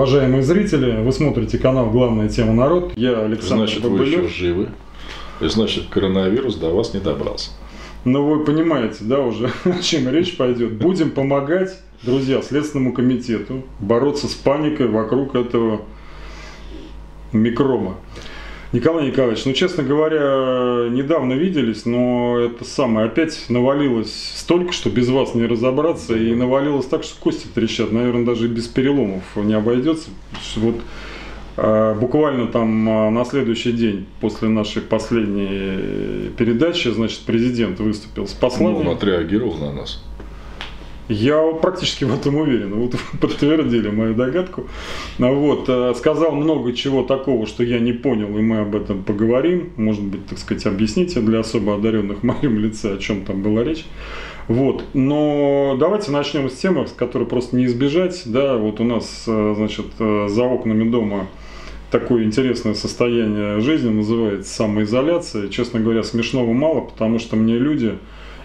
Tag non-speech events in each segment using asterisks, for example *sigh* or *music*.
Уважаемые зрители, вы смотрите канал «Главная тема народ». Я Александр Значит, Бабылев. вы еще живы. И значит, коронавирус до вас не добрался. Но вы понимаете, да, уже *laughs* о чем речь пойдет. Будем помогать, друзья, Следственному комитету бороться с паникой вокруг этого микроба. Николай Николаевич, ну, честно говоря, недавно виделись, но это самое опять навалилось столько, что без вас не разобраться, и навалилось так, что кости трещат, наверное, даже без переломов не обойдется. Вот а, буквально там а, на следующий день после нашей последней передачи, значит, президент выступил с посланием. Ну, он отреагировал на нас. Я практически в этом уверен. Вот *laughs* подтвердили мою догадку. Вот, э, сказал много чего такого, что я не понял, и мы об этом поговорим. Может быть, так сказать, объясните для особо одаренных в моем лице, о чем там была речь. Вот. Но давайте начнем с темы, с которой просто не избежать. Да, вот у нас, э, значит, э, за окнами дома такое интересное состояние жизни, называется самоизоляция. Честно говоря, смешного мало, потому что мне люди,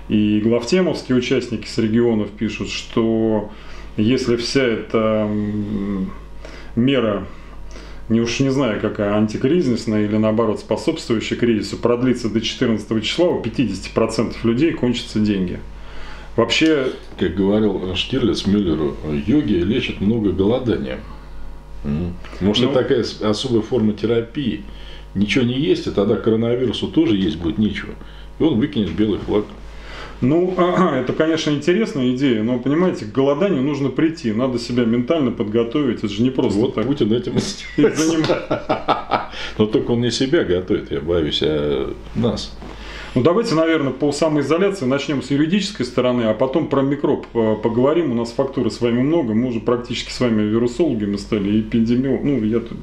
и главтемовские участники с регионов пишут, что если вся эта мера, не уж не знаю какая, антикризисная или наоборот способствующая кризису, продлится до 14 числа, у 50% людей кончатся деньги. Вообще... Как говорил Штирлиц Мюллеру, йоги лечат много голодания. Может, ну, это такая особая форма терапии. Ничего не есть, и тогда коронавирусу тоже есть будет нечего. И он выкинет белый флаг. Ну, это, конечно, интересная идея, но, понимаете, к голоданию нужно прийти, надо себя ментально подготовить, это же не просто вот так. Путин этим *laughs* занимается. Но только он не себя готовит, я боюсь, а нас. Ну, давайте, наверное, по самоизоляции начнем с юридической стороны, а потом про микроб э, поговорим. У нас фактуры с вами много, мы уже практически с вами вирусологами стали, эпидемиологами. Ну, я тут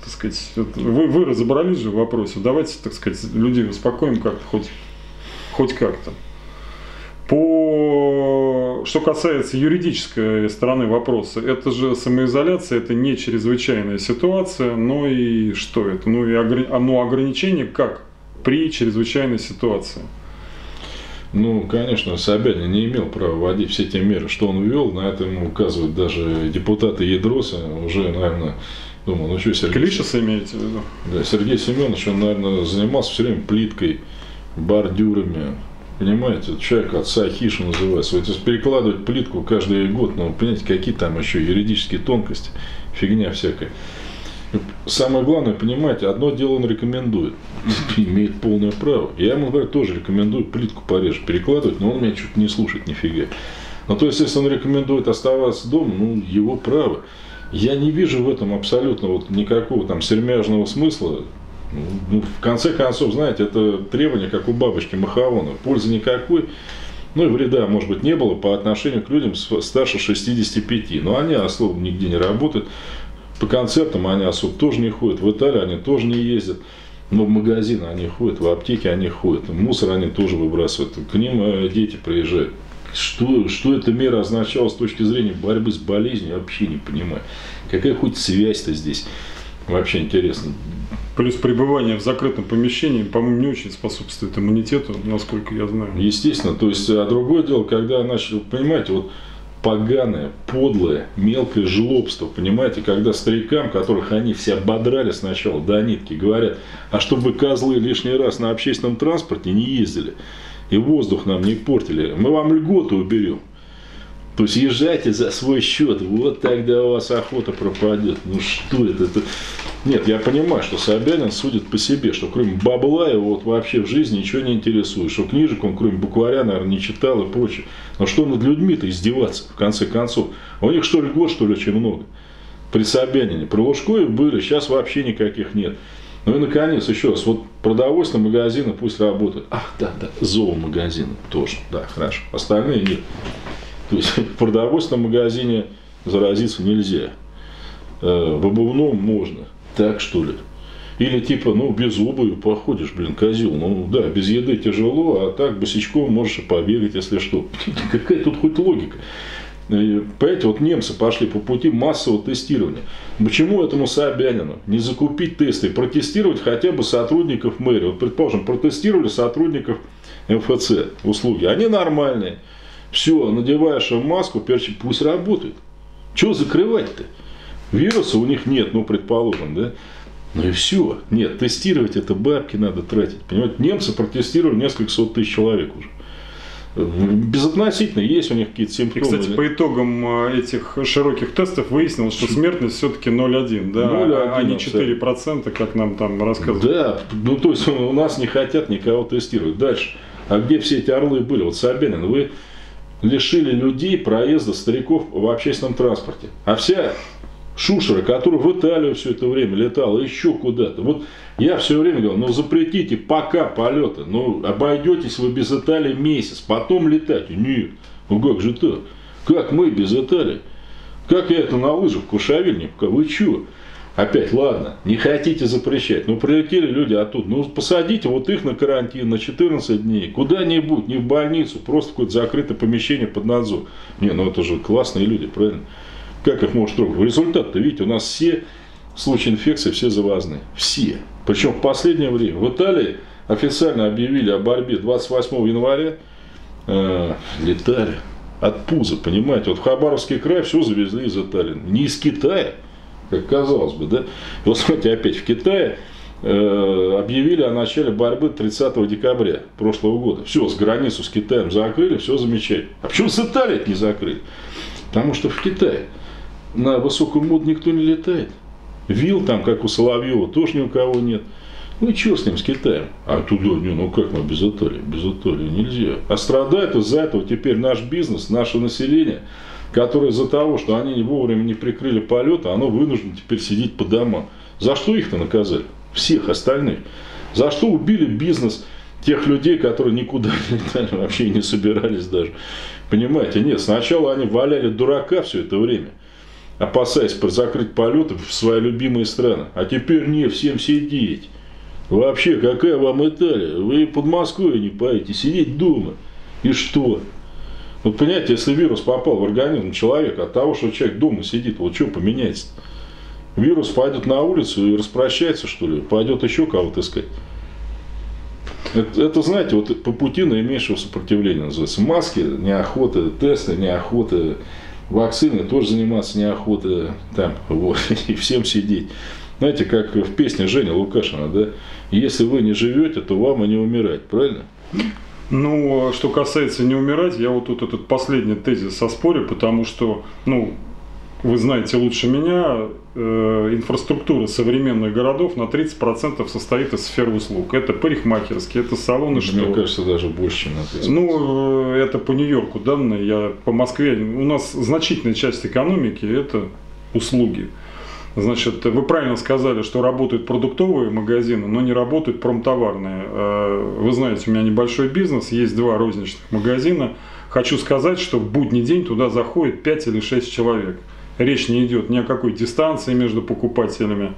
так сказать, вы, вы разобрались же в вопросе. Давайте, так сказать, людей успокоим как-то, хоть, хоть как-то. По... Что касается юридической стороны вопроса, это же самоизоляция, это не чрезвычайная ситуация, но и что это? Ну и огр... ну, ограничение как при чрезвычайной ситуации? Ну, конечно, Собянин не имел права вводить все те меры, что он ввел. На это ему указывают даже депутаты Ядроса. Уже, наверное, думаю, ну что, Сергей... Клишеса имеете в виду? Да, Сергей Семенович, он, наверное, занимался все время плиткой, бордюрами, Понимаете, человек отца Хиша называется. Вот если перекладывать плитку каждый год, ну, понимаете, какие там еще юридические тонкости, фигня всякая. Самое главное, понимаете, одно дело он рекомендует, *laughs* имеет полное право. Я ему, говорю, тоже рекомендую плитку пореже перекладывать, но он меня чуть не слушает нифига. Но то есть, если он рекомендует оставаться дома, ну, его право. Я не вижу в этом абсолютно вот никакого там сермяжного смысла. Ну, в конце концов, знаете, это требование, как у бабочки Махаона. Пользы никакой, ну и вреда, может быть, не было по отношению к людям старше 65. Но они особо нигде не работают. По концертам они особо тоже не ходят. В Италии они тоже не ездят. Но в магазины они ходят, в аптеке они ходят. Мусор они тоже выбрасывают. К ним э, дети приезжают. Что, что эта мера означала с точки зрения борьбы с болезнью, я вообще не понимаю. Какая хоть связь-то здесь? Вообще интересно. Плюс пребывание в закрытом помещении, по-моему, не очень способствует иммунитету, насколько я знаю. Естественно. То есть, а другое дело, когда начали, понимаете, вот поганое, подлое, мелкое жлобство, понимаете, когда старикам, которых они все ободрали сначала до нитки, говорят, а чтобы козлы лишний раз на общественном транспорте не ездили и воздух нам не портили, мы вам льготу уберем. То есть езжайте за свой счет, вот тогда у вас охота пропадет. Ну что это? это? Нет, я понимаю, что Собянин судит по себе, что кроме бабла его вот вообще в жизни ничего не интересует, что книжек он кроме букваря, наверное, не читал и прочее. Но что над людьми-то издеваться, в конце концов? А у них что ли год, что ли, очень много? При Собянине. Про Лужкоев были, сейчас вообще никаких нет. Ну и, наконец, еще раз, вот продовольственные магазины пусть работают. Ах, да, да, зоомагазины тоже, да, хорошо. Остальные нет. То есть *laughs* в продовольственном магазине заразиться нельзя. Э, в обувном можно. Так что ли? Или типа, ну, без обуви походишь, блин, козел. Ну, да, без еды тяжело, а так босичком можешь и побегать, если что. *laughs* Какая тут хоть логика? Понимаете, вот немцы пошли по пути массового тестирования. Почему этому Собянину не закупить тесты, протестировать хотя бы сотрудников мэрии? Вот, предположим, протестировали сотрудников МФЦ услуги. Они нормальные. Все, надеваешь маску, перчик, пусть работает. Чего закрывать-то? Вируса у них нет, ну, предположим, да? Ну и все. Нет, тестировать это бабки надо тратить. Понимаете, немцы протестировали несколько сот тысяч человек уже. Безотносительно, есть у них какие-то симптомы. И, кстати, по итогам э, этих широких тестов выяснилось, что смертность все-таки 0,1, да, 0,1, а не 4%, как нам там рассказывают. Да, ну то есть *laughs* у нас не хотят никого тестировать. Дальше. А где все эти орлы были? Вот Собянин, вы лишили людей проезда стариков в общественном транспорте. А вся Шушера, который в Италию все это время летал, еще куда-то. Вот я все время говорил, ну запретите пока полеты, ну обойдетесь вы без Италии месяц, потом летать. Нет, ну как же так? Как мы без Италии? Как я это на лыжах в Кушавельне? Вы что? Опять, ладно, не хотите запрещать, ну прилетели люди оттуда, ну посадите вот их на карантин на 14 дней, куда-нибудь, не в больницу, просто какое-то закрытое помещение под надзор. Не, ну это же классные люди, правильно? Как их можно трогать? Результат-то, видите, у нас все случаи инфекции, все завозные. Все. Причем в последнее время. В Италии официально объявили о борьбе 28 января. Э, летали от пуза, понимаете. Вот в Хабаровский край все завезли из Италии. Не из Китая, как казалось бы, да. Вот смотрите, опять в Китае э, объявили о начале борьбы 30 декабря прошлого года. Все, с границу с Китаем закрыли, все замечательно. А почему с Италией не закрыли? Потому что в Китае на высокую моду никто не летает. Вил там, как у Соловьева, тоже ни у кого нет. Ну и что с ним, с Китаем? А туда, не, ну как мы без Италии? Без Италии нельзя. А страдает из-за этого теперь наш бизнес, наше население, которое из-за того, что они не вовремя не прикрыли полеты, оно вынуждено теперь сидеть по домам. За что их-то наказали? Всех остальных. За что убили бизнес тех людей, которые никуда не *laughs* летали, вообще не собирались даже. Понимаете, нет, сначала они валяли дурака все это время опасаясь закрыть полеты в свои любимые страны. А теперь не, всем сидеть. Вообще, какая вам Италия? Вы под Москвой не поедете, сидеть дома. И что? Вот понимаете, если вирус попал в организм человека, от того, что человек дома сидит, вот что поменяется? Вирус пойдет на улицу и распрощается, что ли? Пойдет еще кого-то искать. Это, это, знаете, вот по пути наименьшего сопротивления называется. Маски, неохота, тесты, неохота, вакцины тоже заниматься неохота, там, вот, *laughs* и всем сидеть. Знаете, как в песне Женя Лукашина, да? Если вы не живете, то вам и не умирать, правильно? Ну, что касается не умирать, я вот тут этот последний тезис соспорю, потому что, ну, вы знаете лучше меня, э, инфраструктура современных городов на 30% состоит из сфер услуг. Это парикмахерские, это салоны, Мне что... Мне кажется, даже больше, чем на 30%. Ну, э, это по Нью-Йорку данные, я по Москве. У нас значительная часть экономики – это услуги. Значит, вы правильно сказали, что работают продуктовые магазины, но не работают промтоварные. Э, вы знаете, у меня небольшой бизнес, есть два розничных магазина. Хочу сказать, что в будний день туда заходит 5 или 6 человек речь не идет ни о какой дистанции между покупателями,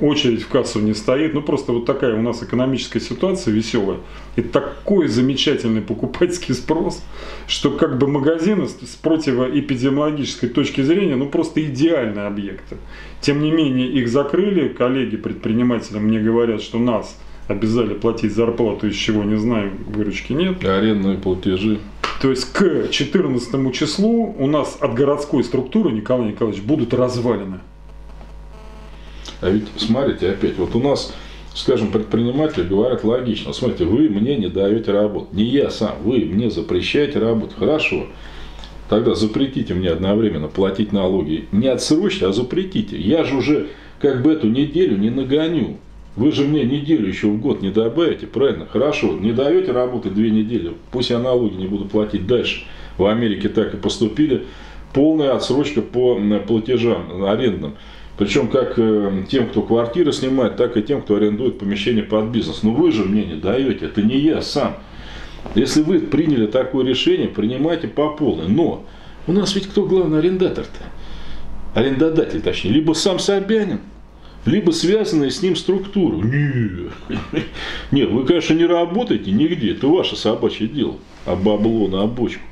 очередь в кассу не стоит. Ну, просто вот такая у нас экономическая ситуация веселая. И такой замечательный покупательский спрос, что как бы магазины с противоэпидемиологической точки зрения, ну, просто идеальные объекты. Тем не менее, их закрыли. Коллеги предприниматели мне говорят, что нас обязали платить зарплату, из чего не знаю, выручки нет. Арендные платежи. То есть к 14 числу у нас от городской структуры, Николай Николаевич, будут развалины. А ведь смотрите, опять, вот у нас, скажем, предприниматели говорят логично. Смотрите, вы мне не даете работу. Не я сам, вы мне запрещаете работу. Хорошо. Тогда запретите мне одновременно платить налоги. Не отсрочьте, а запретите. Я же уже как бы эту неделю не нагоню. Вы же мне неделю еще в год не добавите, правильно? Хорошо, не даете работать две недели, пусть я налоги не буду платить дальше. В Америке так и поступили. Полная отсрочка по платежам арендным. Причем как э, тем, кто квартиры снимает, так и тем, кто арендует помещение под бизнес. Но вы же мне не даете, это не я сам. Если вы приняли такое решение, принимайте по полной. Но у нас ведь кто главный арендатор-то? Арендодатель, точнее. Либо сам Собянин, либо связанные с ним структуры. Нет, *laughs* нет, вы, конечно, не работаете нигде, это ваше собачье дело, а бабло на обочку.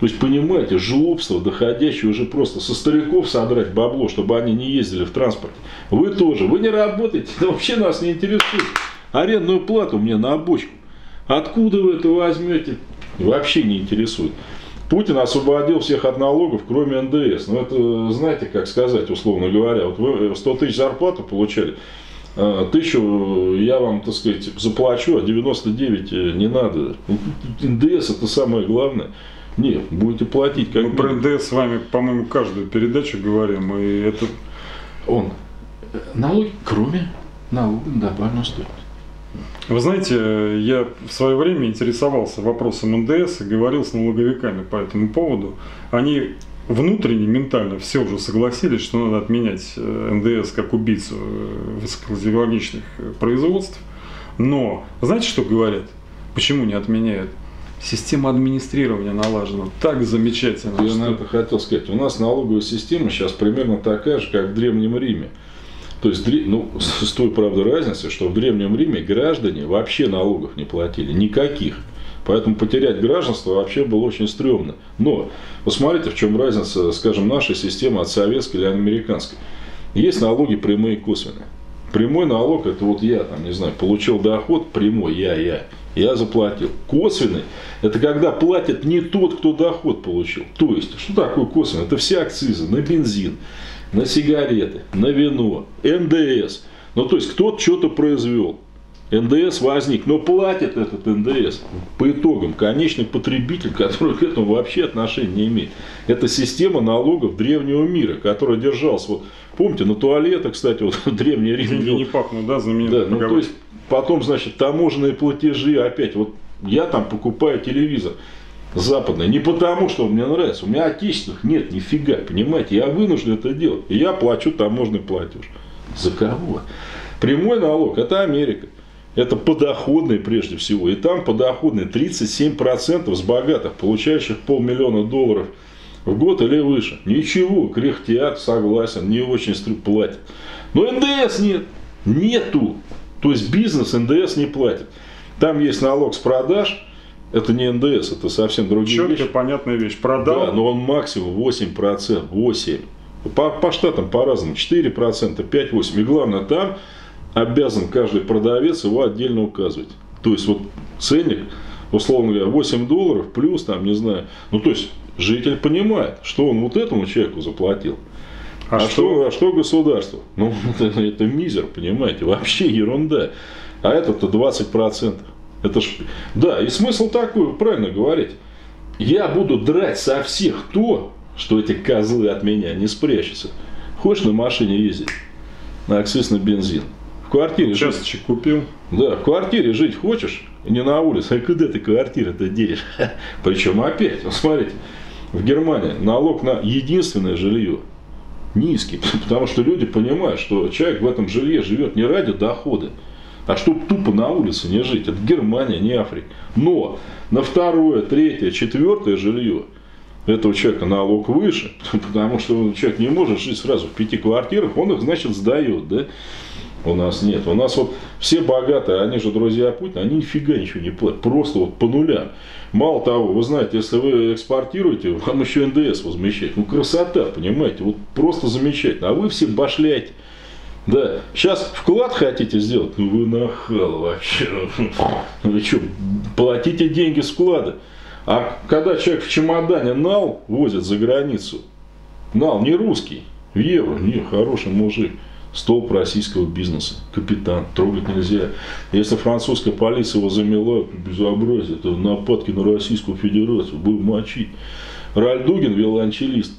То есть, понимаете, жлобство, доходящее уже просто со стариков содрать бабло, чтобы они не ездили в транспорте. Вы тоже, вы не работаете, это вообще нас не интересует. Арендную плату мне на обочку. Откуда вы это возьмете? Вообще не интересует. Путин освободил всех от налогов, кроме НДС. Ну, это, знаете, как сказать, условно говоря, вот вы 100 тысяч зарплату получали, а, тысячу я вам, так сказать, заплачу, а 99 э, не надо. НДС это самое главное. Нет, будете платить как Мы про НДС с вами, по-моему, каждую передачу говорим, и это... Он. Налоги, кроме налога на добавленную стоимость. Вы знаете, я в свое время интересовался вопросом НДС и говорил с налоговиками по этому поводу. Они внутренне, ментально все уже согласились, что надо отменять э, НДС как убийцу э, высокотехнологичных э, производств. Но знаете, что говорят? Почему не отменяют? Система администрирования налажена так замечательно. Я на это хотел сказать. У нас налоговая система сейчас примерно такая же, как в Древнем Риме. То есть, ну, с той, правда, разницей, что в Древнем Риме граждане вообще налогов не платили, никаких. Поэтому потерять гражданство вообще было очень стрёмно. Но посмотрите, в чем разница, скажем, нашей системы от советской или американской. Есть налоги прямые и косвенные. Прямой налог, это вот я, там, не знаю, получил доход прямой, я, я, я заплатил. Косвенный, это когда платит не тот, кто доход получил. То есть, что такое косвенный? Это все акцизы на бензин, на сигареты, на вино, НДС. Ну, то есть, кто-то что-то произвел. НДС возник, но платит этот НДС по итогам конечный потребитель, который к этому вообще отношения не имеет. Это система налогов древнего мира, которая держалась, вот помните, на туалетах, кстати, вот *laughs* древний Рим. Деньги не пахнут, да, знаменитый да, ну, то есть потом, значит, таможенные платежи, опять, вот я там покупаю телевизор, западный. Не потому, что мне нравится. У меня отечественных нет, нифига, понимаете. Я вынужден это делать. И я плачу таможенный платеж. За кого? Прямой налог – это Америка. Это подоходный прежде всего. И там подоходный 37% с богатых, получающих полмиллиона долларов в год или выше. Ничего, кряхтят, согласен, не очень платят. Но НДС нет. Нету. То есть бизнес НДС не платит. Там есть налог с продаж, это не ндс, это совсем другие Четкая, вещи. понятная вещь. Продал. Да, но он максимум 8%, 8%. По, по штатам по-разному, 4%, 5-8%. И главное, там обязан каждый продавец его отдельно указывать. То есть, вот ценник, условно говоря, 8 долларов плюс, там, не знаю. Ну, то есть, житель понимает, что он вот этому человеку заплатил. А, а, что? А что государство? Ну, *laughs* это, это мизер, понимаете, вообще ерунда. А это-то 20%. Это ж... Да, и смысл такой, правильно говорить. Я буду драть со всех то, что эти козлы от меня не спрячутся. Хочешь на машине ездить? На акциз на бензин. В квартире Часточек жить. купил. Да, в квартире жить хочешь, не на улице. А куда ты квартиру-то денешь? *laughs* Причем опять, вот смотрите, в Германии налог на единственное жилье низкий, *laughs* потому что люди понимают, что человек в этом жилье живет не ради дохода, а чтобы тупо на улице не жить. Это Германия, не Африка. Но на второе, третье, четвертое жилье этого человека налог выше, *laughs* потому что человек не может жить сразу в пяти квартирах, он их, значит, сдает. Да? У нас нет. У нас вот все богатые, они же друзья Путина, они нифига ничего не платят. Просто вот по нулям. Мало того, вы знаете, если вы экспортируете, вам еще НДС возмещать. Ну, красота, понимаете, вот просто замечательно. А вы все башляете. Да, сейчас вклад хотите сделать? Ну вы нахал вообще. Ну вы что, платите деньги с вклада. А когда человек в чемодане нал возит за границу, нал не русский, в евро, не, хороший мужик, столб российского бизнеса, капитан, трогать нельзя. Если французская полиция его замела, безобразие, это нападки на Российскую Федерацию, будем мочить. Раль Дугин, виолончелист,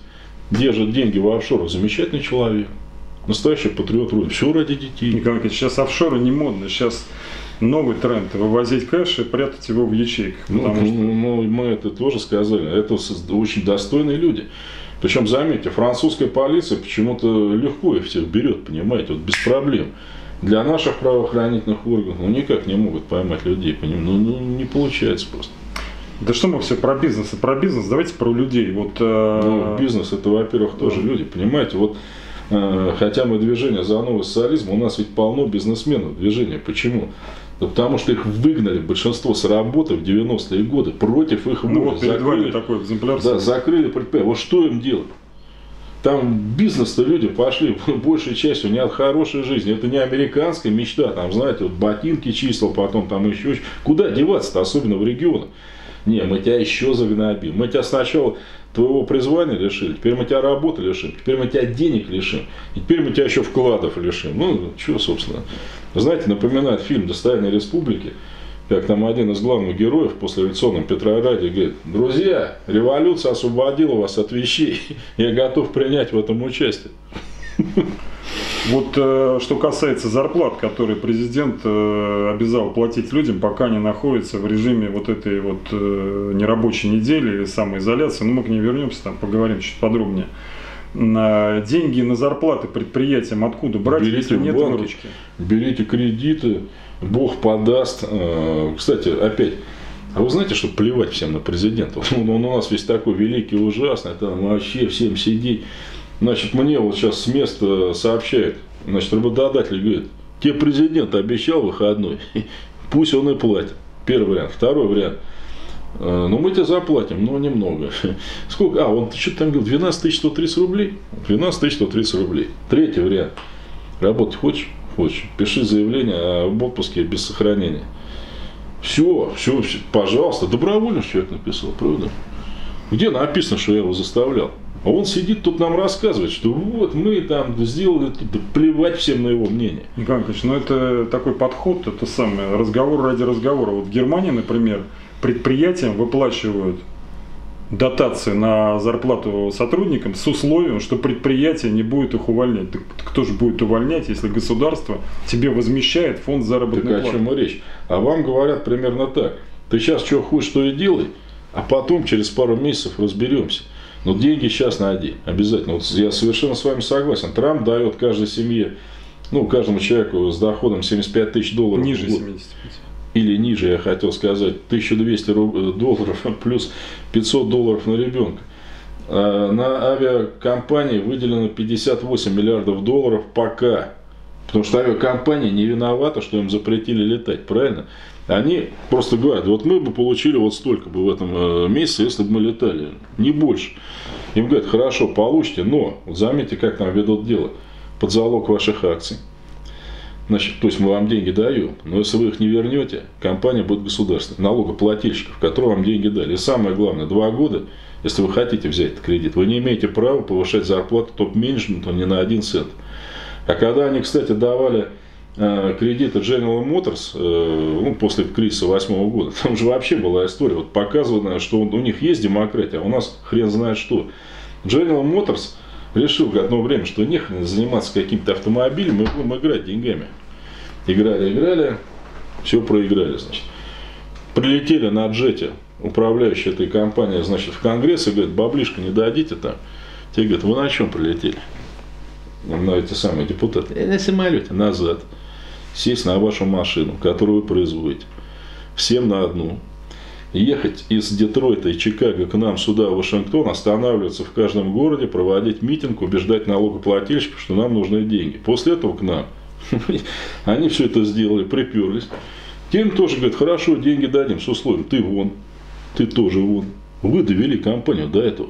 держит деньги в офшорах, замечательный человек. Настоящий патриот Родины. Все ради детей. Николай Николаевич, сейчас офшоры не модно. Сейчас новый тренд – вывозить кэш и прятать его в ячейках. Ну, что... ну, мы это тоже сказали. Это очень достойные люди. Причем, заметьте, французская полиция почему-то легко их всех берет, понимаете, вот без проблем. Для наших правоохранительных органов ну, никак не могут поймать людей, понимаете, ну, ну не получается просто. Да что мы все про бизнес и про бизнес, давайте про людей. Вот, э... ну, бизнес это, во-первых, тоже люди, понимаете, вот Э, хотя мы движение за новый социализм, у нас ведь полно бизнесменов движения. Почему? Да потому что их выгнали большинство с работы в 90-е годы против их воли. Ну вот перед закрыли, вами такой экземпляр. Да, закрыли предприятие. Вот что им делать? Там бизнес-то люди пошли *laughs* большей частью не от хорошей жизни. Это не американская мечта. Там, знаете, вот ботинки числил, потом там еще. Куда деваться-то, особенно в регионах? Не, мы тебя еще загнобим. Мы тебя сначала твоего призвания лишили, теперь мы тебя работы лишим, теперь мы тебя денег лишим, и теперь мы тебя еще вкладов лишим. Ну, что, собственно. Знаете, напоминает фильм «Достояние республики», как там один из главных героев после революционном Петрограде говорит, друзья, революция освободила вас от вещей, *laughs* я готов принять в этом участие. *laughs* Вот э, что касается зарплат, которые президент э, обязал платить людям, пока они находятся в режиме вот этой вот э, нерабочей недели или самоизоляции, ну мы к ней вернемся, там поговорим чуть подробнее. Деньги на зарплаты предприятиям откуда брать, Берите если нет банке, выручки? Берите кредиты, Бог подаст. Э, Кстати, опять, а вы знаете, что плевать всем на президента? *laughs* Он, он у нас весь такой великий, ужасный, там вообще всем сидеть. Значит, мне вот сейчас с места сообщает, значит, работодатель говорит, тебе президент обещал выходной, *laughs* пусть он и платит. Первый вариант. Второй вариант. «Э, Ну, мы тебе заплатим, но немного. *laughs* Сколько? А, он что-то там говорил, 12 130 рублей? 12 130 рублей. Третий вариант. Работать хочешь? Хочешь. Пиши заявление об отпуске без сохранения. Все, все, все, пожалуйста. Добровольно человек написал, правда? Где написано, что я его заставлял? А он сидит тут нам рассказывает, что вот мы там сделали, да плевать всем на его мнение. Николай Николаевич, ну это такой подход, это самое, разговор ради разговора. Вот в Германии, например, предприятиям выплачивают дотации на зарплату сотрудникам с условием, что предприятие не будет их увольнять. Так кто же будет увольнять, если государство тебе возмещает фонд Так заработной о платы? чем и речь? А вам говорят примерно так. Ты сейчас что хочешь, то и делай, а потом через пару месяцев разберемся. Но деньги сейчас найди, обязательно. Вот я совершенно с вами согласен. Трамп дает каждой семье, ну, каждому человеку с доходом 75 тысяч долларов. Ниже в год. 75. Или ниже, я хотел сказать, 1200 руб- э, долларов *laughs* плюс 500 долларов на ребенка. А На авиакомпании выделено 58 миллиардов долларов пока. Потому что авиакомпания не виновата, что им запретили летать, правильно? Они просто говорят, вот мы бы получили вот столько бы в этом э, месяце, если бы мы летали, не больше. Им говорят, хорошо, получите, но, заметьте, как там ведут дело, под залог ваших акций. Значит, то есть мы вам деньги даем, но если вы их не вернете, компания будет государственной, налогоплательщиков, которые вам деньги дали. И самое главное, два года, если вы хотите взять этот кредит, вы не имеете права повышать зарплату топ-менеджменту ни на один цент. А когда они, кстати, давали э, кредиты General Motors э, ну, после кризиса восьмого года, там же вообще была история, вот показано, что у них есть демократия, а у нас хрен знает что. General Motors решил одно время, что нехрен заниматься каким-то автомобилем, мы будем играть деньгами. Играли, играли, все проиграли, значит. Прилетели на джете управляющие этой компанией, значит, в Конгресс и говорят, баблишко не дадите там. Те говорят, вы на чем прилетели? На эти самые депутаты. «Э, На самолете, назад. Сесть на вашу машину, которую вы производите. Всем на одну. Ехать из Детройта и Чикаго к нам сюда, в Вашингтон, останавливаться в каждом городе, проводить митинг, убеждать налогоплательщиков, что нам нужны деньги. После этого к нам. *laughs* Они все это сделали, приперлись. Тем тоже говорят, хорошо, деньги дадим с условием, ты вон, ты тоже вон. Вы довели компанию до этого.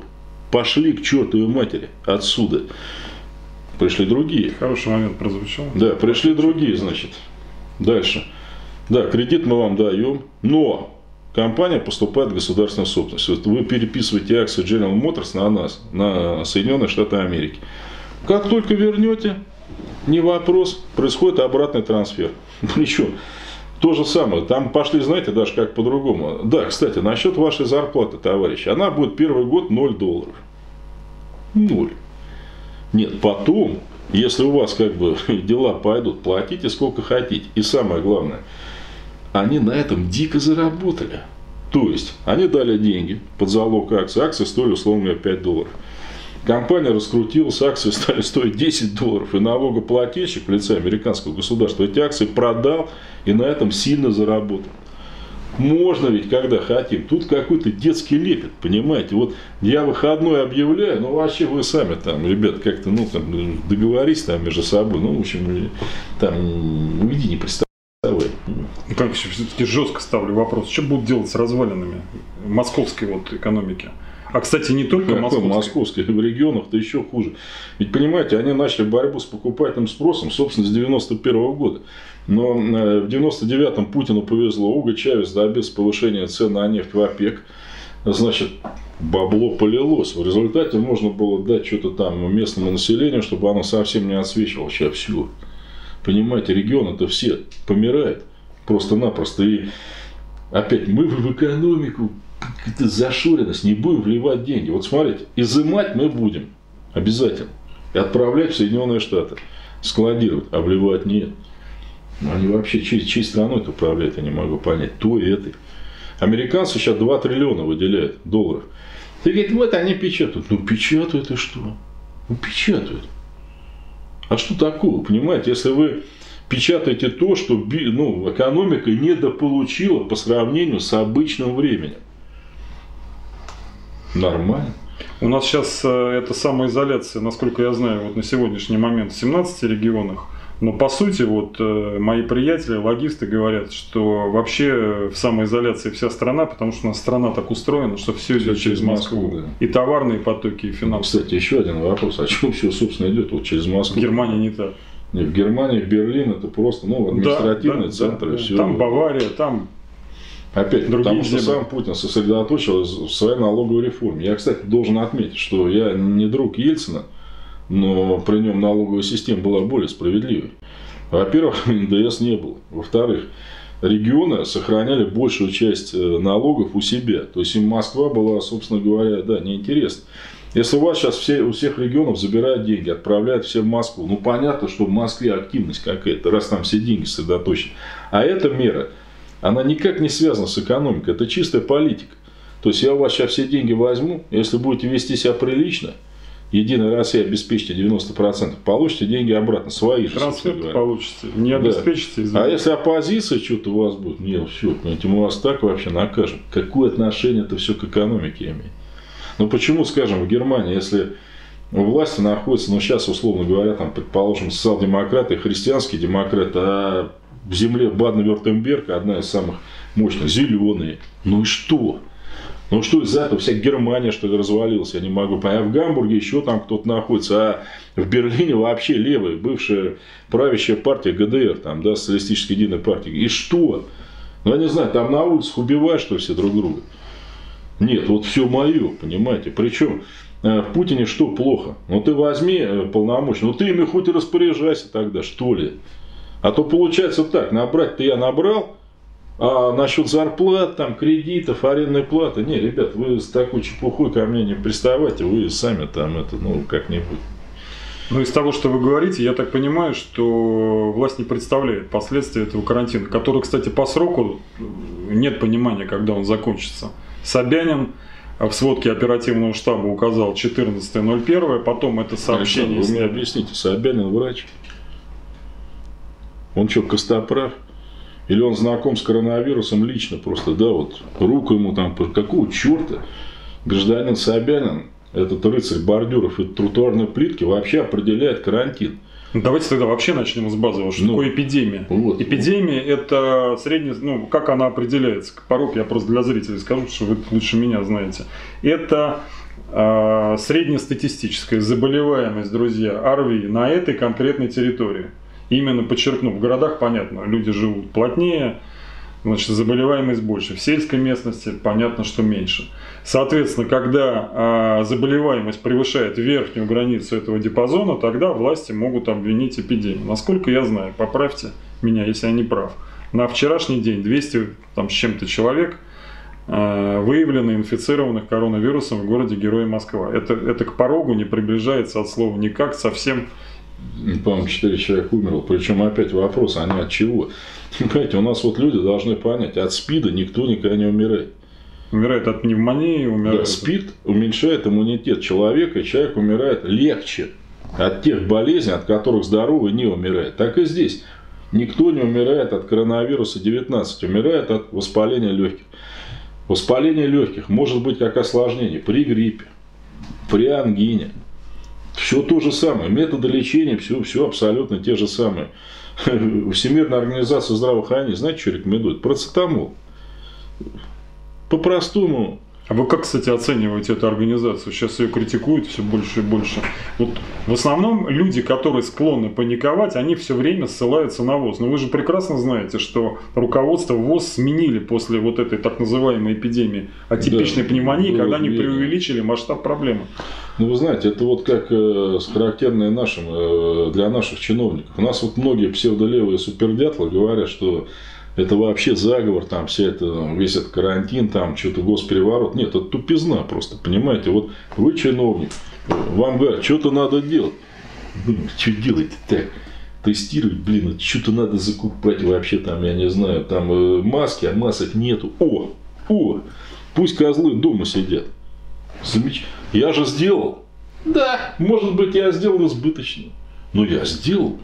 Пошли к чертовой матери отсюда. Пришли другие. Хороший момент прозвучал. Да, пришли другие, значит. Дальше. Да, кредит мы вам даем, но компания поступает в государственную собственность. Вот вы переписываете акции General Motors на нас, на Соединенные Штаты Америки. Как только вернете, не вопрос, происходит обратный трансфер. *laughs* Причем то же самое, там пошли, знаете, даже как по-другому. Да, кстати, насчет вашей зарплаты, товарищ, она будет первый год 0 долларов. 0. Нет, потом, если у вас как бы *laughs* дела пойдут, платите сколько хотите. И самое главное, они на этом дико заработали. То есть, они дали деньги под залог акций. Акции стоили, условно говоря, 5 долларов. Компания раскрутилась, акции стали стоить 10 долларов. И налогоплательщик в лице американского государства эти акции продал и на этом сильно заработал. Можно ведь, когда хотим. Тут какой-то детский лепет, понимаете. Вот я выходной объявляю, ну вообще вы сами там, ребят, как-то, ну там, договорись там между собой. Ну, в общем, там, уйди, не представляй. Как еще все-таки жестко ставлю вопрос. Что будут делать с развалинами московской вот экономики? А, кстати, не только Какой московский. московский, в регионах-то еще хуже. Ведь, понимаете, они начали борьбу с покупательным спросом, собственно, с 91 года. Но э, в 99-м Путину повезло, Уго Чавес добился повышения цен на нефть в ОПЕК. Значит, бабло полилось. В результате можно было дать что-то там местному населению, чтобы оно совсем не отсвечивало. Сейчас все. Понимаете, регионы-то все помирают просто-напросто. И опять мы в экономику, это зашоренность, не будем вливать деньги. Вот смотрите, изымать мы будем обязательно. И отправлять в Соединенные Штаты. Складировать, а вливать нет. Они вообще чьей, чьей страной это управляют, я не могу понять. То и этой. Американцы сейчас 2 триллиона выделяют долларов. Ты говоришь, вот они печатают. Ну, печатают и что? Ну, печатают. А что такого, понимаете, если вы печатаете то, что ну, экономика недополучила по сравнению с обычным временем. Нормально. У нас сейчас э, это самоизоляция, насколько я знаю, вот на сегодняшний момент в 17 регионах. Но по сути, вот э, мои приятели, логисты говорят, что вообще в самоизоляции вся страна, потому что у нас страна так устроена, что все идет через Москву. Москву да. И товарные потоки, и финансы. Кстати, еще один вопрос. А чем все, собственно, идет вот через Москву? В Германии не так. Не, в Германии, в Берлин это просто ну, административный да, центр. Да, и все. Там Бавария, там Опять, Другие потому что сам Путин сосредоточил в своей налоговой реформе. Я, кстати, должен отметить, что я не друг Ельцина, но при нем налоговая система была более справедливой. Во-первых, *laughs* НДС не было. Во-вторых, регионы сохраняли большую часть э, налогов у себя. То есть им Москва была, собственно говоря, да, неинтересна. Если у вас сейчас все, у всех регионов забирают деньги, отправляют все в Москву, ну понятно, что в Москве активность какая-то, раз там все деньги сосредоточены. А эта мера, она никак не связана с экономикой, это чистая политика. То есть я у вас сейчас все деньги возьму, если будете вести себя прилично, Единая Россия обеспечите 90%, получите деньги обратно, свои. Трансфер получите, не обеспечите. Да. А если оппозиция что-то у вас будет, нет, все, понимаете, мы вас так вообще накажем. Какое отношение это все к экономике имеет? Ну почему, скажем, в Германии, если у власти находится, ну сейчас, условно говоря, там, предположим, социал-демократы, христианские демократы, а в земле Баден-Вюртемберг одна из самых мощных, зеленые. Ну и что? Ну что из-за этого вся Германия что ли развалилась, я не могу понять. А в Гамбурге еще там кто-то находится, а в Берлине вообще левая, бывшая правящая партия ГДР, там, да, социалистическая единая партия. И что? Ну, я не знаю, там на улицах убивают, что все друг друга. Нет, вот все мое, понимаете. Причем э, в Путине что плохо? Ну ты возьми э, полномочия, ну ты ими хоть и распоряжайся тогда, что ли. А то получается так, набрать-то я набрал, а насчет зарплат, там, кредитов, арендной платы, не, ребят, вы с такой чепухой ко мне не приставайте, вы сами там это, ну, как-нибудь. Ну, из того, что вы говорите, я так понимаю, что власть не представляет последствия этого карантина, который, кстати, по сроку нет понимания, когда он закончится. Собянин в сводке оперативного штаба указал 14.01, потом это сообщение... Александр, вы мне объясните, Собянин врач? Он что, костоправ? Или он знаком с коронавирусом лично просто, да, вот руку ему там, какого черта гражданин Собянин, этот рыцарь бордюров и тротуарной плитки вообще определяет карантин. Ну, давайте тогда вообще начнем с базового. Что ну, такое эпидемия? Вот, эпидемия вот. это средний, ну, как она определяется? Порог я просто для зрителей скажу, что вы лучше меня знаете. Это э, среднестатистическая заболеваемость, друзья, ОРВИ на этой конкретной территории. Именно подчеркну, в городах понятно, люди живут плотнее, значит, заболеваемость больше. В сельской местности понятно, что меньше. Соответственно, когда а, заболеваемость превышает верхнюю границу этого диапазона, тогда власти могут обвинить эпидемию. Насколько я знаю, поправьте меня, если я не прав. На вчерашний день 200 там, с чем-то человек а, выявлено инфицированных коронавирусом в городе Героя Москва. Это, это к порогу не приближается от слова никак, совсем по-моему, 4 человека умерло. Причем опять вопрос, они от чего? Понимаете, у нас вот люди должны понять, от СПИДа никто никогда не умирает. Умирает от пневмонии, умирает... Да, СПИД уменьшает иммунитет человека, и человек умирает легче от тех болезней, от которых здоровый не умирает. Так и здесь. Никто не умирает от коронавируса 19, умирает от воспаления легких. Воспаление легких может быть как осложнение при гриппе, при ангине, все то же самое. Методы лечения, все, все абсолютно те же самые. *laughs* Всемирная организация здравоохранения, знаете, что рекомендует? Процетамол. По-простому. А вы как, кстати, оцениваете эту организацию? Сейчас ее критикуют все больше и больше. Вот в основном люди, которые склонны паниковать, они все время ссылаются на ВОЗ. Но вы же прекрасно знаете, что руководство ВОЗ сменили после вот этой так называемой эпидемии атипичной да, пневмонии, когда они преувеличили масштаб проблемы. Ну, вы знаете, это вот как э, характерное нашим, э, для наших чиновников. У нас вот многие псевдолевые супердятлы говорят, что это вообще заговор, там вся это, весь этот карантин, там что-то госпереворот. Нет, это тупизна просто, понимаете. Вот вы чиновник, вам говорят, что-то надо делать. Ну, что делать так? Тестировать, блин, что-то надо закупать вообще там, я не знаю, там э, маски, а масок нету. О, о, пусть козлы дома сидят. Замеч... Я же сделал. Да, может быть, я сделал избыточно. Но я сделал.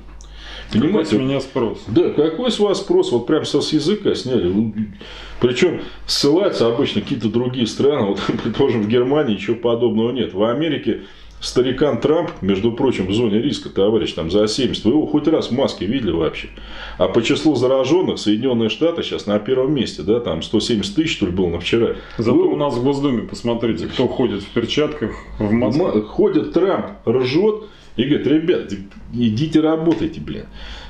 Понимаете? Какой с меня спрос? Да, какой с вас спрос? Вот прям со с языка сняли. Ну, Причем ссылаются обычно какие-то другие страны. Вот, *laughs* предположим, в Германии ничего подобного нет. В Америке старикан Трамп, между прочим, в зоне риска, товарищ, там за 70, вы его хоть раз в маске видели вообще? А по числу зараженных Соединенные Штаты сейчас на первом месте, да, там 170 тысяч, что ли, было на вчера. Зато вы... у нас в Госдуме, посмотрите, кто ходит в перчатках, в маске. Ходит Трамп, ржет, и говорит, ребят, идите работайте, блин.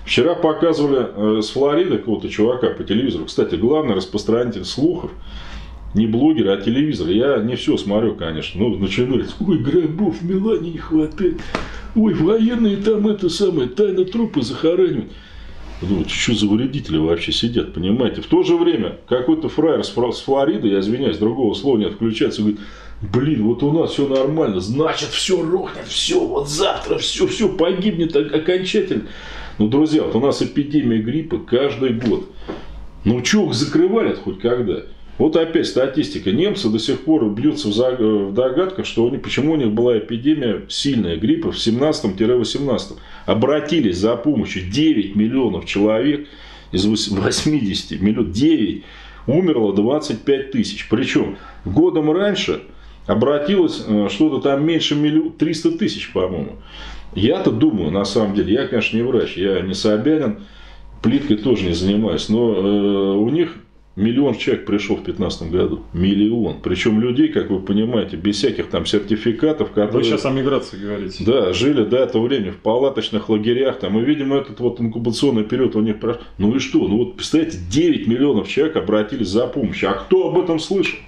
Вчера показывали э, с Флориды какого-то чувака по телевизору. Кстати, главный распространитель слухов, не блогер, а телевизор. Я не все смотрю, конечно. Ну, начинается, ой, гробов в Милане не хватает. Ой, военные там это самое, тайно трупы захоранивают. Думаю, что за вредители вообще сидят, понимаете? В то же время какой-то фраер с Флориды, я извиняюсь, другого слова нет, включается, говорит, блин, вот у нас все нормально, значит, все рухнет, все, вот завтра все, все погибнет окончательно. Ну, друзья, вот у нас эпидемия гриппа каждый год. Ну, что, закрывали хоть когда? Вот опять статистика. Немцы до сих пор бьются в, догадках, что они, почему у них была эпидемия сильная гриппа в 17-18. Обратились за помощью 9 миллионов человек из 80 миллионов. 9. Умерло 25 тысяч. Причем годом раньше обратилось э, что-то там меньше миллион, 300 тысяч, по-моему. Я-то думаю, на самом деле, я, конечно, не врач, я не Собянин, плиткой тоже не занимаюсь, но э, у них миллион человек пришел в 2015 году. Миллион. Причем людей, как вы понимаете, без всяких там сертификатов. Которые, вы сейчас о миграции говорите. Да, жили до этого времени в палаточных лагерях. Там, и, видимо, этот вот инкубационный период у них прошел. Ну и что? Ну вот, представляете, 9 миллионов человек обратились за помощью. А кто об этом слышал?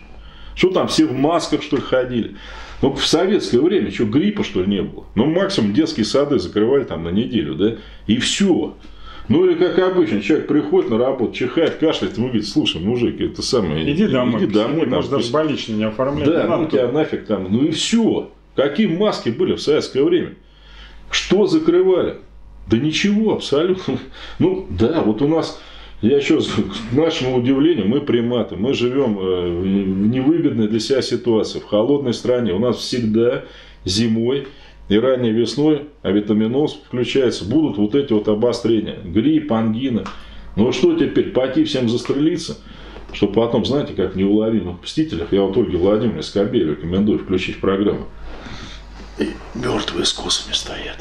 Что там, все в масках, что ли, ходили? Ну, в советское время, что, гриппа, что ли, не было? Ну, максимум детские сады закрывали там на неделю, да? И все. Ну, или как обычно, человек приходит на работу, чихает, кашляет, ему говорит, слушай, мужик, это самое... Иди домой. Иди домой. Там, может, даже больничный не оформлять. Да, ну, тебя нафиг там. Ну, и все. Какие маски были в советское время? Что закрывали? Да ничего, абсолютно. *laughs* Ну, да, вот у нас я еще, к нашему удивлению, мы приматы, мы живем э, в невыгодной для себя ситуации, в холодной стране. У нас всегда зимой и ранней весной, а витаминоз включается, будут вот эти вот обострения. Грипп, ангина. Ну что теперь, пойти всем застрелиться? Чтобы потом, знаете, как в неуловимых мстителях, я вот Ольге Владимировне Скобею рекомендую включить программу. И мертвые с косами стоят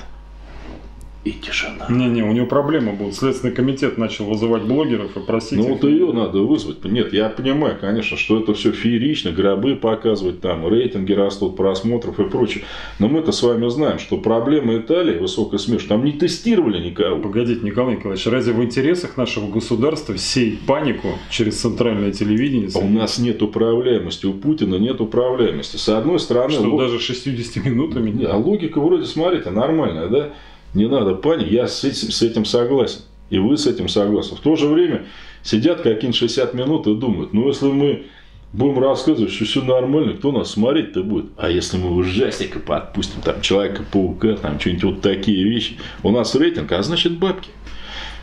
и тишина. Не-не, у него проблемы будут. Следственный комитет начал вызывать блогеров и просить. Ну вот ее надо вызвать. Нет, я понимаю, конечно, что это все феерично, гробы показывать, там рейтинги растут, просмотров и прочее. Но мы-то с вами знаем, что проблема Италии, высокая смерть, там не тестировали никого. Погодите, Николай Николаевич, разве в интересах нашего государства сеять панику через центральное телевидение? А у нас нет управляемости, у Путина нет управляемости. С одной стороны... Что, лог... даже 60 минутами? А логика вроде, смотрите, нормальная, да? Не надо паник, я с этим, с этим согласен. И вы с этим согласны. В то же время сидят какие-нибудь 60 минут и думают, ну если мы будем рассказывать, что все нормально, кто нас смотреть-то будет? А если мы ужасненько подпустим, там, Человека-паука, там, что-нибудь вот такие вещи, у нас рейтинг, а значит бабки.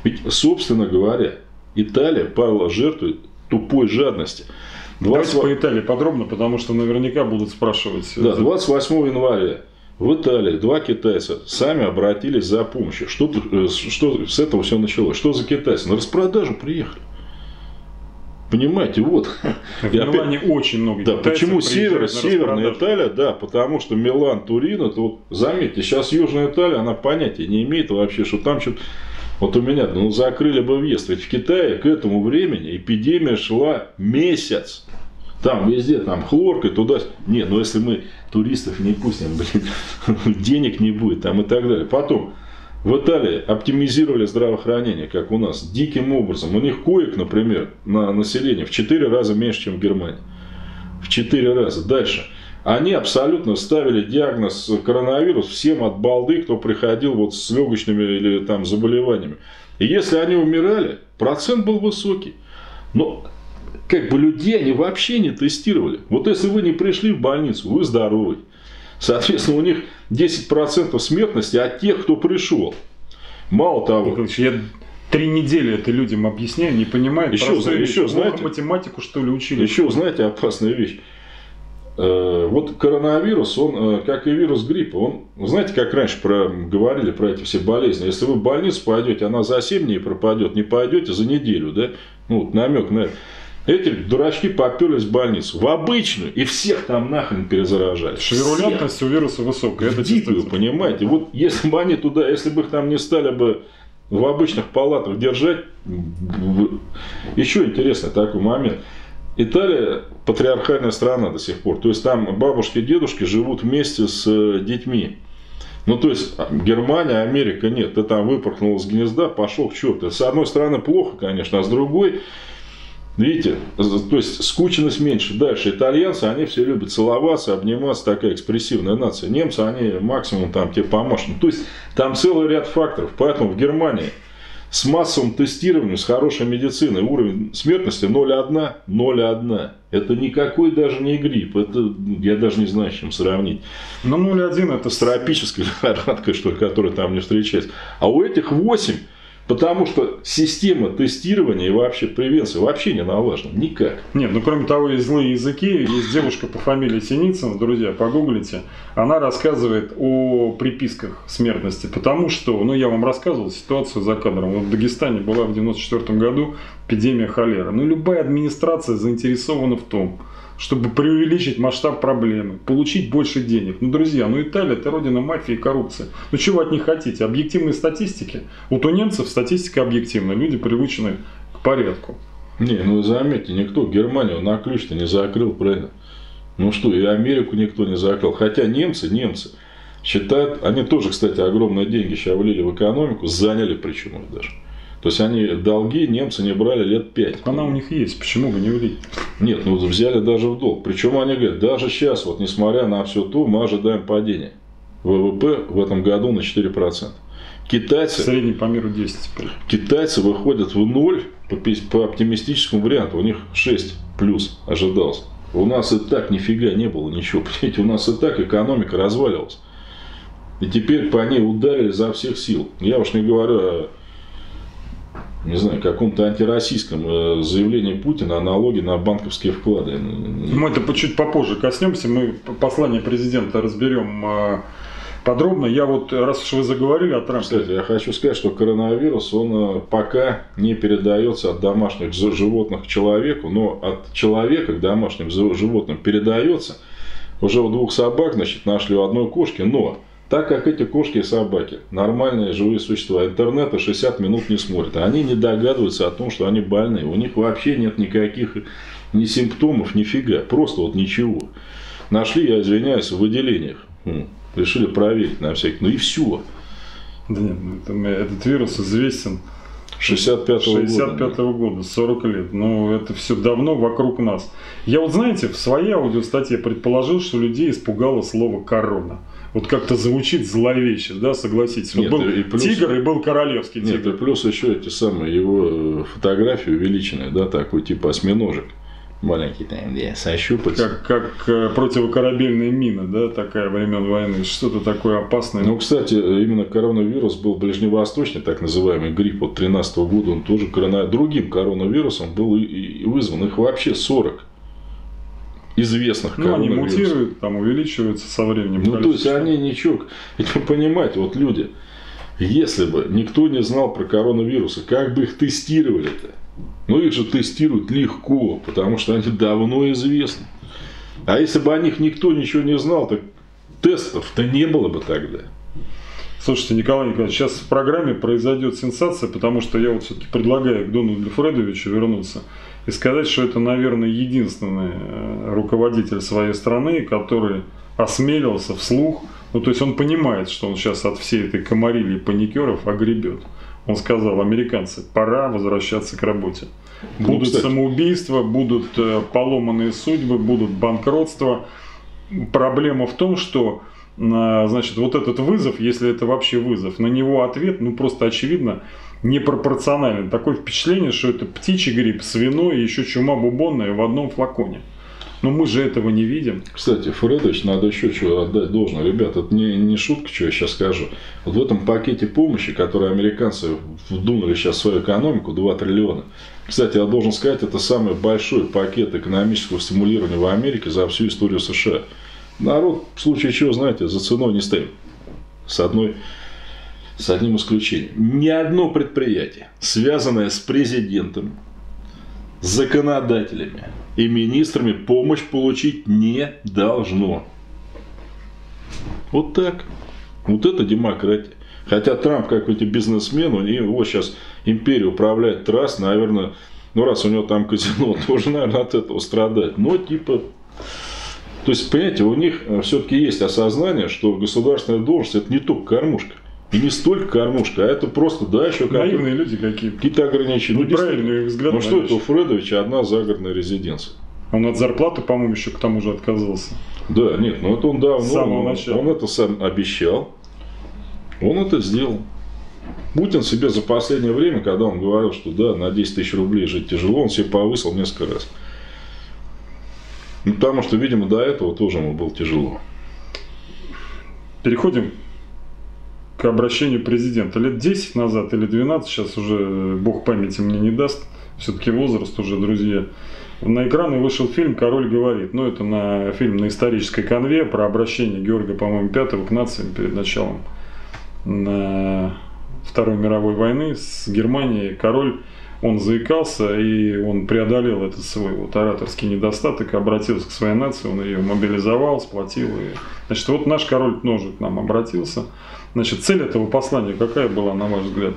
Ведь, собственно говоря, Италия пала жертвой тупой жадности. 20... Давайте по Италии подробно, потому что наверняка будут спрашивать. Да, 28 января в Италии два китайца сами обратились за помощью. Что, э, что с этого все началось? Что за китайцы? На распродажу приехали. Понимаете, вот. В Милане опять... очень много Да, почему север, северная Италия? Да, потому что Милан, Турин, это вот, заметьте, сейчас Южная Италия, она понятия не имеет вообще, что там что-то... Вот у меня, ну, закрыли бы въезд. Ведь в Китае к этому времени эпидемия шла месяц. Там везде, там хлорка, туда. Не, ну если мы туристов не пустим, *laughs* блин, денег не будет, там и так далее. Потом, в Италии оптимизировали здравоохранение, как у нас, диким образом. У них коек, например, на население в 4 раза меньше, чем в Германии. В 4 раза. Дальше. Они абсолютно ставили диагноз коронавирус всем от балды, кто приходил вот с легочными или там заболеваниями. И если они умирали, процент был высокий. Но как бы людей они вообще не тестировали. Вот если вы не пришли в больницу, вы здоровый. Соответственно, у них 10% смертности от тех, кто пришел. Мало того. Николаевич, я три недели это людям объясняю, не понимают. Еще, еще, вещь. знаете- математику, что ли, учили? Еще, знаете, опасная вещь. Э, Вот коронавирус, он, э, как и вирус гриппа, он, знаете, как раньше про, говорили про эти все болезни, если вы в больницу пойдете, она за 7 дней пропадет, не пойдете за неделю, да? Ну, вот намек на это. Эти дурачки поперлись в больницу, в обычную, и всех там нахрен перезаражали. Что Вирулентность у вируса высокая. Это дикую, понимаете? Вот если бы они туда, если бы их там не стали бы в обычных палатах держать, в- еще интересный такой момент. Италия патриархальная страна до сих пор. То есть там бабушки и дедушки живут вместе с э, детьми. Ну, то есть а, Германия, Америка нет. Ты там выпорхнул из гнезда, пошел к черту. С одной стороны плохо, конечно, а с другой, видите, то есть скученность меньше. Дальше итальянцы, они все любят целоваться, обниматься, такая экспрессивная нация. Немцы, они максимум там тебе помашут. То есть там целый ряд факторов. Поэтому в Германии с массовым тестированием, с хорошей медициной уровень смертности 0,1, 0,1. Это никакой даже не грипп. Это я даже не знаю, с чем сравнить. Ну, 0,1 это С тропической *laughs* лихорадкой, что ли, которая там не встречается. А у этих 8, потому что система тестирования и вообще превенции вообще не налажена. Никак. Нет, ну кроме того, есть злые языки. Есть девушка по фамилии Синицына, друзья, погуглите. Она рассказывает о приписках смертности. Потому что, ну я вам рассказывал ситуацию за кадром. Вот в Дагестане была в 94 году эпидемия холеры. Ну любая администрация заинтересована в том, чтобы преувеличить масштаб проблемы, получить больше денег. Ну, друзья, ну Италия это родина мафии и коррупции. Ну, чего от них хотите? Объективной статистики? Вот у немцев статистика объективная, люди привычны к порядку. Не, ну заметьте, никто Германию на ключ-то не закрыл, правильно? Ну что, и Америку никто не закрыл. Хотя немцы, немцы считают, они тоже, кстати, огромные деньги сейчас влили в экономику, заняли причем даже. То есть они долги немцы не брали лет пять. Она у них есть, почему бы не влить? Нет, ну взяли даже в долг. Причем они говорят, даже сейчас, вот несмотря на все то, мы ожидаем падения. ВВП в этом году на 4%. В Китайцы, среднем по миру 10 теперь. китайцы выходят в ноль по, по оптимистическому варианту. У них 6 плюс ожидалось. У нас и так нифига не было ничего. Понимаете, у нас и так экономика разваливалась. И теперь по ней ударили за всех сил. Я уж не говорю о не знаю, каком-то антироссийском э, заявлении Путина о налоге на банковские вклады. Мы это чуть попозже коснемся. Мы послание президента разберем а, подробно. Я вот, раз уж вы заговорили о Трампе, Кстати, я хочу сказать, что коронавирус, он э, пока не передается от домашних животных к человеку, но от человека к домашним животным передается. Уже у двух собак, значит, нашли у одной кошки, но так как эти кошки и собаки нормальные живые существа, интернета 60 минут не смотрят, они не догадываются о том, что они больны. У них вообще нет никаких ни симптомов, нифига, просто вот ничего. Нашли, я извиняюсь, в выделениях. Решили проверить на всякий. Ну и все. да нет, ну, этот вирус известен 65-го 65 года. года, 40 лет. Ну, это все давно вокруг нас. Я вот, знаете, в своей аудиостатье предположил, что людей испугало слово «корона». Вот как-то звучит зловеще, да, согласитесь. Вот Нет, был и плюс- тигр и был королевский Нет, тигр. и плюс еще эти самые его э, фотографии увеличенные, да, такой типа осьминожек. Маленький там, где со щупальцем. Как, как э, противокорабельная мина, да, такая времен войны. Что-то такое опасное. Ну, кстати, именно коронавирус был ближневосточный, так называемый грипп от 13 года, он тоже корона... другим коронавирусом был и, и вызван. Их вообще 40 известных Ну, они мутируют, там увеличиваются со временем. Ну, то есть они ничего... Вы понимаете, вот люди, если бы никто не знал про коронавирусы, как бы их тестировали-то? Ну, их же тестируют легко, потому что они давно известны. А если бы о них никто ничего не знал, так тестов-то не было бы тогда. Слушайте, Николай Николаевич, сейчас в программе произойдет сенсация, потому что я вот все-таки предлагаю к Дональду Фредовичу вернуться. И сказать, что это, наверное, единственный э, руководитель своей страны, который осмелился вслух, ну то есть он понимает, что он сейчас от всей этой комарили паникеров огребет. Он сказал, американцы, пора возвращаться к работе. Ну, будут кстати. самоубийства, будут э, поломанные судьбы, будут банкротства. Проблема в том, что значит, вот этот вызов, если это вообще вызов, на него ответ, ну просто очевидно, непропорциональный. Такое впечатление, что это птичий грипп, свиной и еще чума бубонная в одном флаконе. Но мы же этого не видим. Кстати, Фредович, надо еще что отдать должное. Ребят, это не, не шутка, что я сейчас скажу. Вот в этом пакете помощи, который американцы вдунули сейчас в свою экономику, 2 триллиона. Кстати, я должен сказать, это самый большой пакет экономического стимулирования в Америке за всю историю США. Народ, в случае чего, знаете, за ценой не стоит. С одной с одним исключением. Ни одно предприятие, связанное с президентом, законодателями и министрами, помощь получить не должно. Вот так. Вот это демократия. Хотя Трамп, как эти бизнесмены, у него сейчас империя управляет раз, наверное, ну раз у него там казино, *laughs* тоже, наверное, от этого страдает. Но типа то есть, понимаете, у них э, все-таки есть осознание, что государственная должность это не только кормушка. И не столько кормушка, а это просто, да, еще как Наивные люди какие Какие-то ограничения. Ну, правильный взгляд. Ну что это у Фредовича одна загородная резиденция. Он от зарплаты, по-моему, еще к тому же отказывался. Да, нет, ну это он давно, С самого начала. он это сам обещал, он это сделал. Путин себе за последнее время, когда он говорил, что да, на 10 тысяч рублей жить тяжело, он себе повысил несколько раз. Ну, потому что, видимо, до этого тоже ему было тяжело. Переходим к обращению президента. Лет 10 назад или 12, сейчас уже бог памяти мне не даст, все-таки возраст уже, друзья. На экраны вышел фильм «Король говорит». Ну, это на фильм на исторической конве про обращение Георга, по-моему, Пятого к нациям перед началом на Второй мировой войны с Германией. Король, он заикался, и он преодолел этот свой вот ораторский недостаток, обратился к своей нации, он ее мобилизовал, сплотил. И... Значит, вот наш король тоже к нам обратился. Значит, цель этого послания какая была, на ваш взгляд?